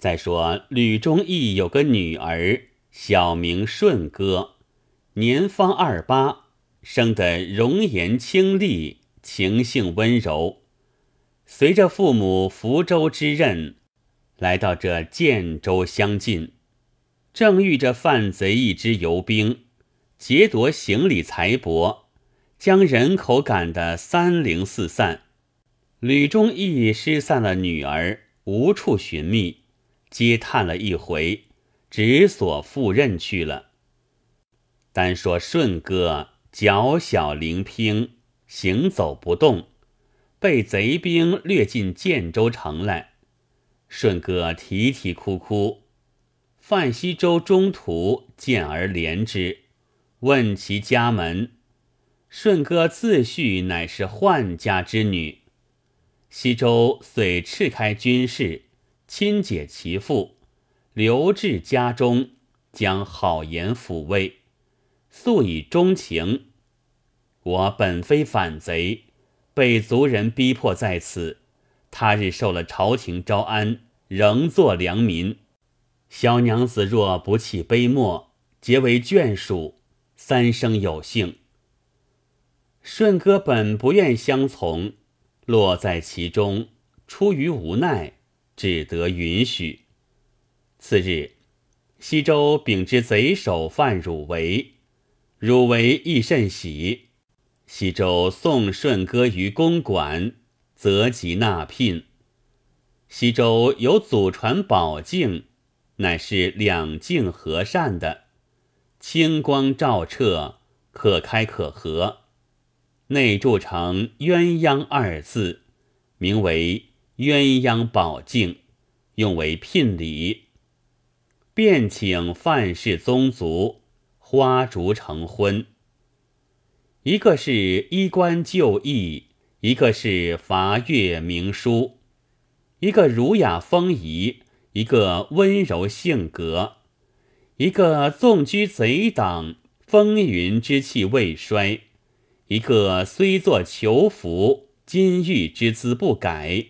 再说吕中义有个女儿，小名顺歌，年方二八，生得容颜清丽，情性温柔。随着父母福州之任，来到这建州相近，正遇着犯贼一支游兵，劫夺行李财帛，将人口赶得三零四散。吕中义失散了女儿，无处寻觅。嗟叹了一回，只所赴任去了。单说顺哥脚小灵拼，行走不动，被贼兵掠进建州城来。顺哥啼啼哭哭，范西州中途见而怜之，问其家门。顺哥自叙乃是宦家之女。西周遂斥开军事。亲解其父，留至家中，将好言抚慰，素以钟情。我本非反贼，被族人逼迫在此。他日受了朝廷招安，仍做良民。小娘子若不弃悲莫，结为眷属，三生有幸。顺哥本不愿相从，落在其中，出于无奈。只得允许。次日，西周禀知贼首犯汝为，汝为亦甚喜。西周送顺歌于公馆，择吉纳聘。西周有祖传宝镜，乃是两镜合善的，清光照彻，可开可合，内铸成鸳鸯二字，名为。鸳鸯宝镜，用为聘礼。便请范氏宗族花烛成婚。一个是衣冠旧义，一个是伐阅明书，一个儒雅风仪，一个温柔性格，一个纵居贼党，风云之气未衰，一个虽作囚服，金玉之姿不改。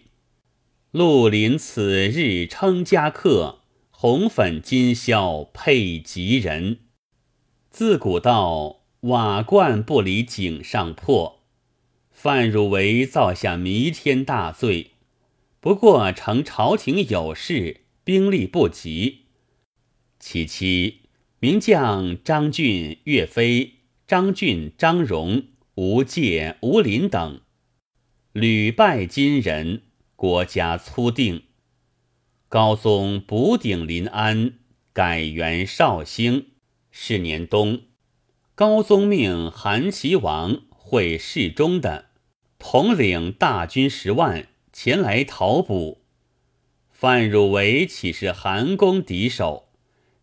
陆林此日称家客，红粉今宵配吉人。自古道瓦罐不离井上破，范汝为造下弥天大罪。不过承朝廷有事，兵力不及。其妻名将张俊、岳飞、张俊、张荣、吴介、吴林等，屡败金人。国家粗定，高宗补鼎临安，改元绍兴。是年冬，高宗命韩齐王会侍中的统领大军十万前来讨捕。范汝为岂是韩公敌手，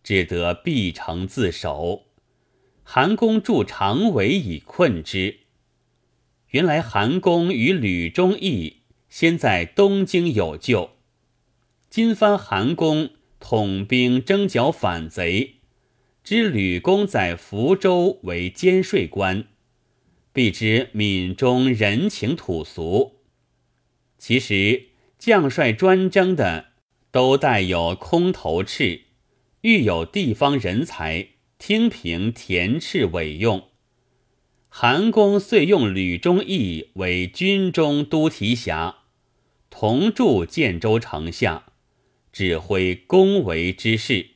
只得闭城自守。韩公筑长围以困之。原来韩公与吕中义。先在东京有救，今番韩公统兵征剿反贼，知吕公在福州为监税官，必知闽中人情土俗。其实将帅专征的都带有空头饬，欲有地方人才听凭田赤委用。韩公遂用吕忠义为军中都提辖，同驻建州城下，指挥攻围之事。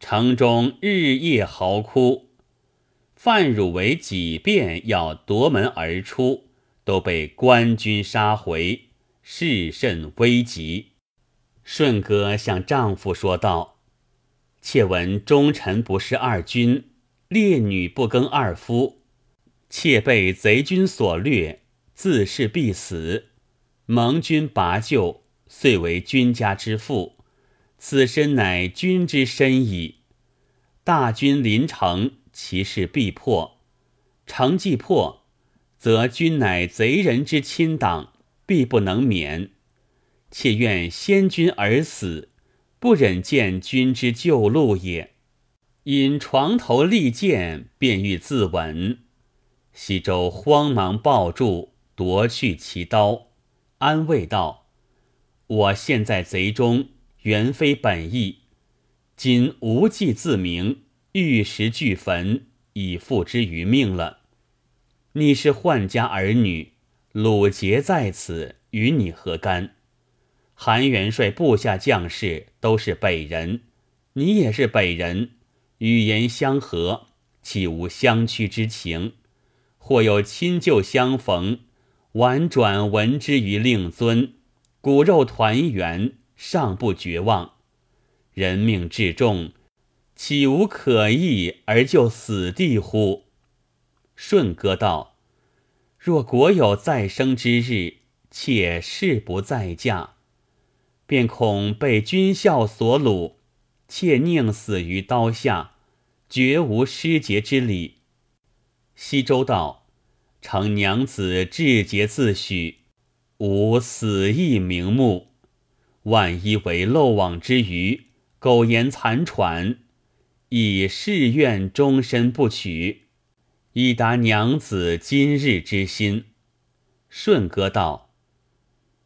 城中日夜嚎哭，范汝为几遍要夺门而出，都被官军杀回，事甚危急。顺哥向丈夫说道：“妾闻忠臣不是二君，烈女不更二夫。”妾被贼军所掠，自是必死。蒙君拔救，遂为君家之父。此身乃君之身矣。大军临城，其势必破。城既破，则君乃贼人之亲党，必不能免。妾愿先君而死，不忍见君之旧路也。因床头利剑，便欲自刎。西周慌忙抱住，夺去其刀，安慰道：“我现在贼中，原非本意。今无忌自明，玉石俱焚，已付之于命了。你是宦家儿女，鲁杰在此，与你何干？韩元帅部下将士都是北人，你也是北人，语言相合，岂无相屈之情？或有亲旧相逢，婉转闻之于令尊，骨肉团圆，尚不绝望。人命至重，岂无可义而就死地乎？舜歌道：若国有再生之日，妾誓不再嫁。便恐被君孝所虏，妾宁死于刀下，绝无失节之理。西周道：“承娘子志节自许，吾死亦瞑目。万一为漏网之鱼，苟延残喘，以誓愿终身不娶，以达娘子今日之心。”顺哥道：“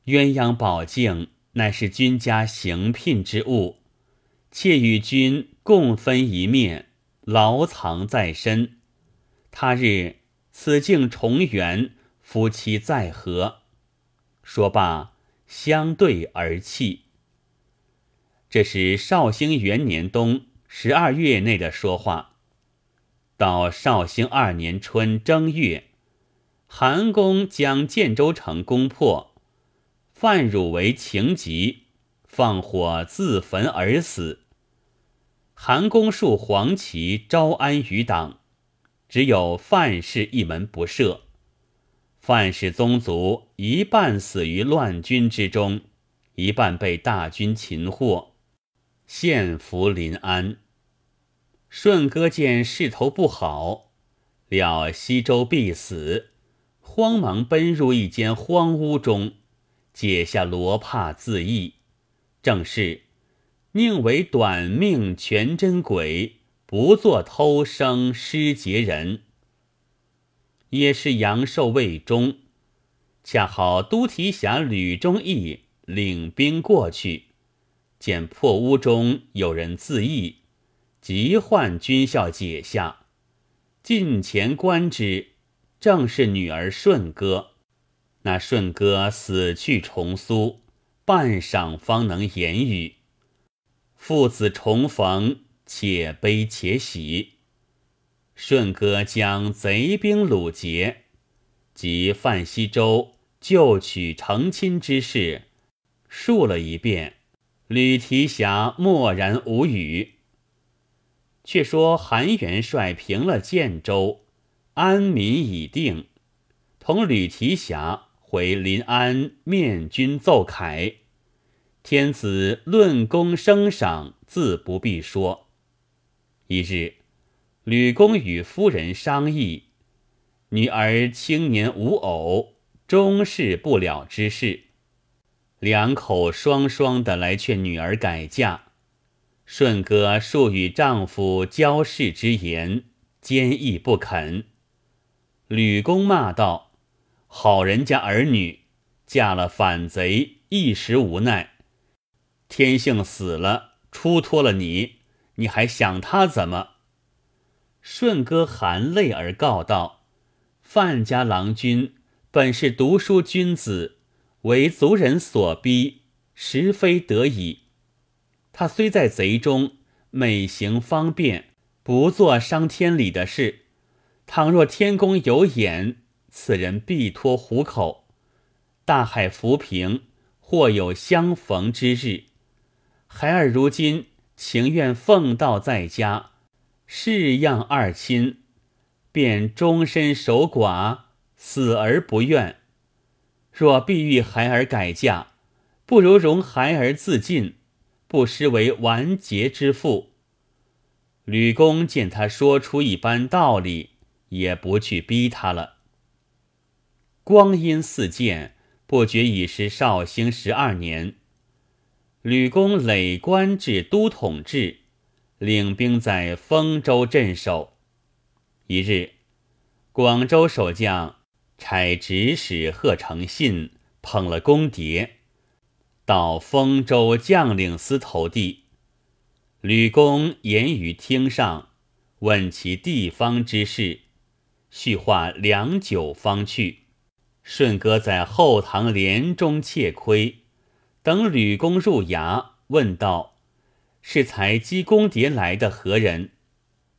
鸳鸯宝镜。”乃是君家行聘之物，妾与君共分一面，牢藏在身。他日此境重圆，夫妻再合。说罢，相对而泣。这是绍兴元年冬十二月内的说话。到绍兴二年春正月，韩公将建州城攻破。范汝为情急，放火自焚而死。韩公树黄旗招安于党，只有范氏一门不赦。范氏宗族一半死于乱军之中，一半被大军擒获，现俘临安。顺哥见势头不好，料西周必死，慌忙奔入一间荒屋中。解下罗帕自缢，正是宁为短命全真鬼，不做偷生失节人。也是阳寿未终，恰好都提辖吕忠义领兵过去，见破屋中有人自缢，急唤军校解下，近前观之，正是女儿顺哥。那顺哥死去重苏，半晌方能言语。父子重逢，且悲且喜。顺哥将贼兵掳劫，及范西州救取成亲之事，述了一遍。吕提辖默然无语。却说韩元帅平了建州，安民已定，同吕提辖。回临安面君奏凯，天子论功升赏，自不必说。一日，吕公与夫人商议，女儿青年无偶，终是不了之事，两口双双的来劝女儿改嫁。顺哥数与丈夫交誓之言，坚毅不肯。吕公骂道。好人家儿女嫁了反贼，一时无奈。天性死了，出脱了你，你还想他怎么？顺哥含泪而告道：“范家郎君本是读书君子，为族人所逼，实非得已。他虽在贼中，每行方便，不做伤天理的事。倘若天公有眼。”此人必脱虎口，大海浮萍，或有相逢之日。孩儿如今情愿奉道在家，侍养二亲，便终身守寡，死而不怨。若必欲孩儿改嫁，不如容孩儿自尽，不失为完结之妇。吕公见他说出一般道理，也不去逼他了。光阴似箭，不觉已是绍兴十二年。吕公累官至都统制，领兵在丰州镇守。一日，广州守将差指使贺成信捧了公牒，到丰州将领司投递。吕公言于厅上，问其地方之事，叙话良久方去。顺哥在后堂帘中窃窥，等吕公入衙，问道：“是才积公牒来的何人？”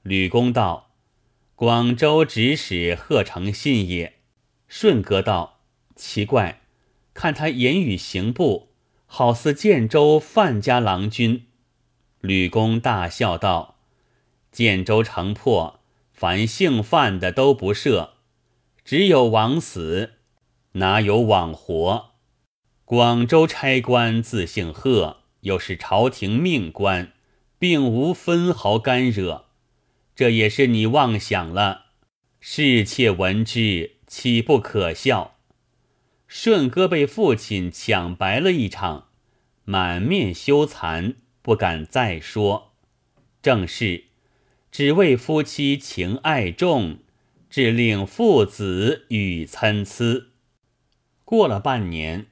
吕公道：“广州指使贺成信也。”顺哥道：“奇怪，看他言语行步，好似建州范家郎君。”吕公大笑道：“建州城破，凡姓范的都不赦，只有枉死。”哪有枉活？广州差官自姓贺，又是朝廷命官，并无分毫干惹。这也是你妄想了。侍妾闻之，岂不可笑？顺哥被父亲抢白了一场，满面羞惭，不敢再说。正是，只为夫妻情爱重，只令父子语参差。过了半年，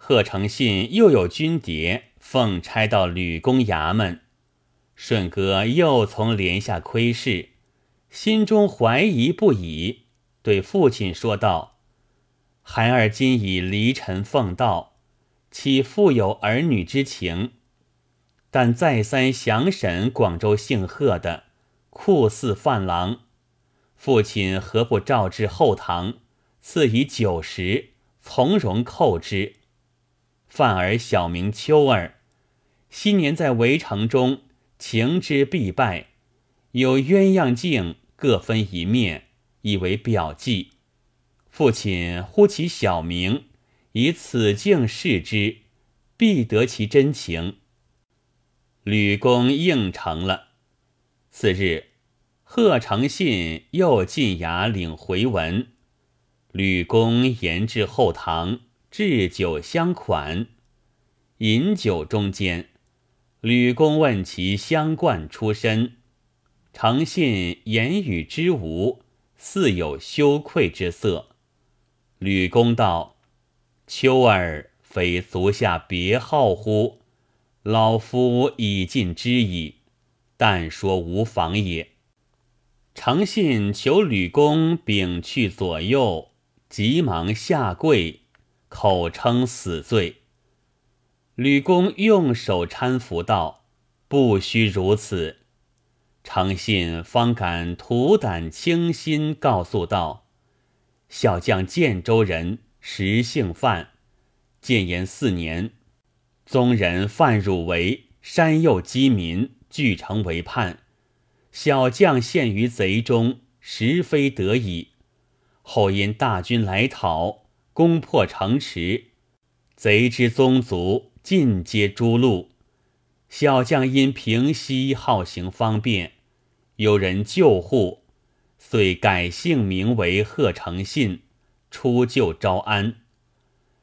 贺成信又有军牒，奉差到吕公衙门。顺哥又从帘下窥视，心中怀疑不已，对父亲说道：“孩儿今已离尘奉道，岂复有儿女之情？但再三详审广州姓贺的酷似范郎，父亲何不召至后堂，赐以酒食？”从容扣之。范儿小名秋儿，昔年在围城中情之必败，有鸳鸯镜各分一面，以为表记。父亲呼其小名，以此镜视之，必得其真情。吕公应承了。次日，贺成信又进衙领回文。吕公言至后堂，置酒相款。饮酒中间，吕公问其相冠出身，诚信言语之无，似有羞愧之色。吕公道：“秋儿非足下别号乎？老夫已尽之矣，但说无妨也。”诚信求吕公禀去左右。急忙下跪，口称死罪。吕公用手搀扶道：“不须如此。”诚信方敢吐胆倾心，告诉道：“小将建州人，实姓范。建炎四年，宗人范汝为山右饥民，据城为叛。小将陷于贼中，实非得已。”后因大军来讨，攻破城池，贼之宗族尽皆诛戮。小将因平息好行方便，有人救护，遂改姓名为贺成信，出救招安。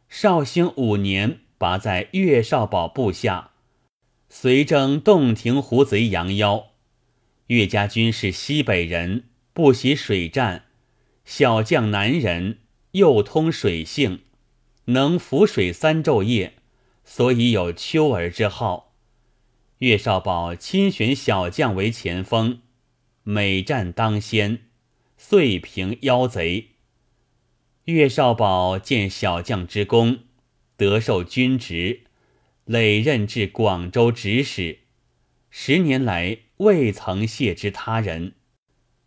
绍兴五年，拔在岳少保部下，随征洞庭湖贼杨妖。岳家军是西北人，不习水战。小将男人，又通水性，能浮水三昼夜，所以有秋儿之号。岳少保亲选小将为前锋，每战当先，遂平妖贼。岳少保见小将之功，得受军职，累任至广州指使，十年来未曾谢之他人。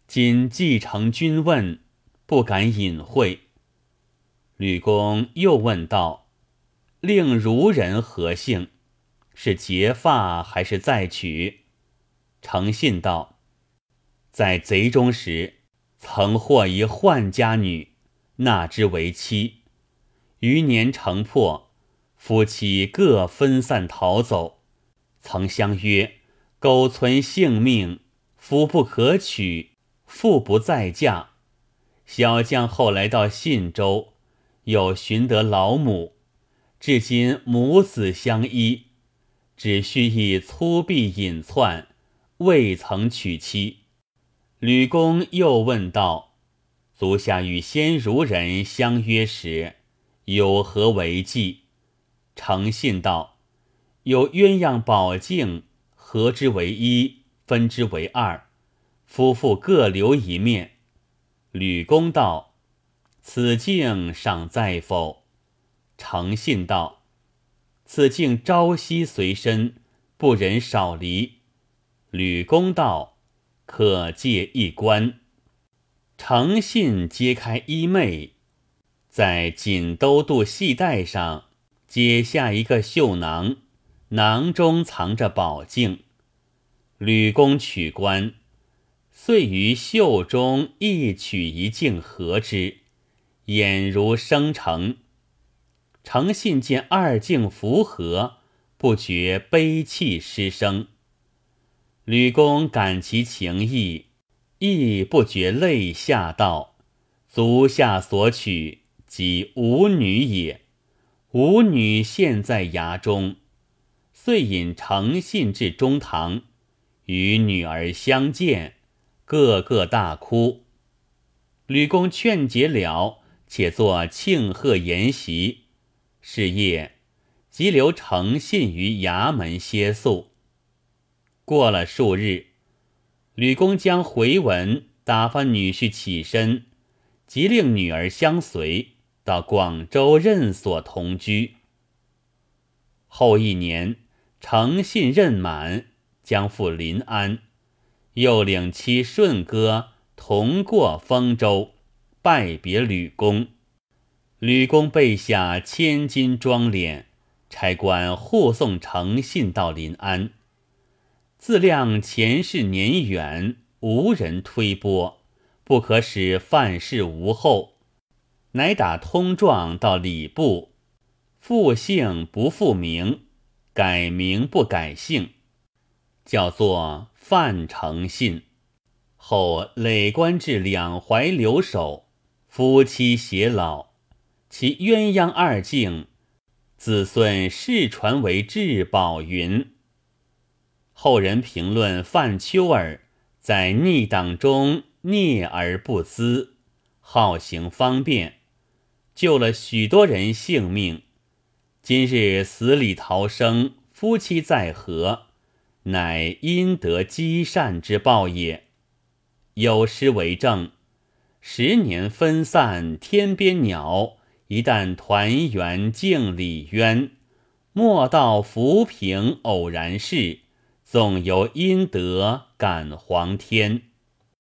今继承君问。不敢隐晦。吕公又问道：“令如人何姓？是结发还是再娶？”诚信道：“在贼中时，曾获一宦家女，纳之为妻。余年城破，夫妻各分散逃走，曾相约：苟存性命，夫不可娶，妇不再嫁。”小将后来到信州，又寻得老母，至今母子相依，只需以粗鄙隐窜，未曾娶妻。吕公又问道：“足下与先儒人相约时，有何为计？”诚信道：“有鸳鸯宝镜，合之为一，分之为二，夫妇各留一面。”吕公道：“此镜尚在否？”诚信道：“此镜朝夕随身，不忍少离。”吕公道：“可借一观。”诚信揭开衣袂，在锦兜肚系带上解下一个绣囊，囊中藏着宝镜。吕公取观。遂于袖中一取一镜合之，眼如生成。诚信见二境符合，不觉悲泣失声。吕公感其情意，亦不觉泪下道：“足下所取，即吾女也。吾女现在衙中。”遂引诚信至中堂，与女儿相见。个个大哭，吕公劝解了，且作庆贺筵席。是夜，即留诚信于衙门歇宿。过了数日，吕公将回文打发女婿起身，即令女儿相随到广州任所同居。后一年，诚信任满，将赴临安。又领妻顺哥同过丰州，拜别吕公。吕公备下千金装殓，差官护送诚信到临安。自量前世年远，无人推拨，不可使范氏无后，乃打通状到礼部，复姓不复名，改名不改姓，叫做。范诚信后累官至两淮留守，夫妻偕老，其鸳鸯二镜，子孙世传为至宝云。后人评论范秋儿在逆党中孽而不资，好行方便，救了许多人性命。今日死里逃生，夫妻在和。乃因得积善之报也。有诗为证：十年分散天边鸟，一旦团圆镜里鸳。莫道浮萍偶然事，纵有阴德感皇天。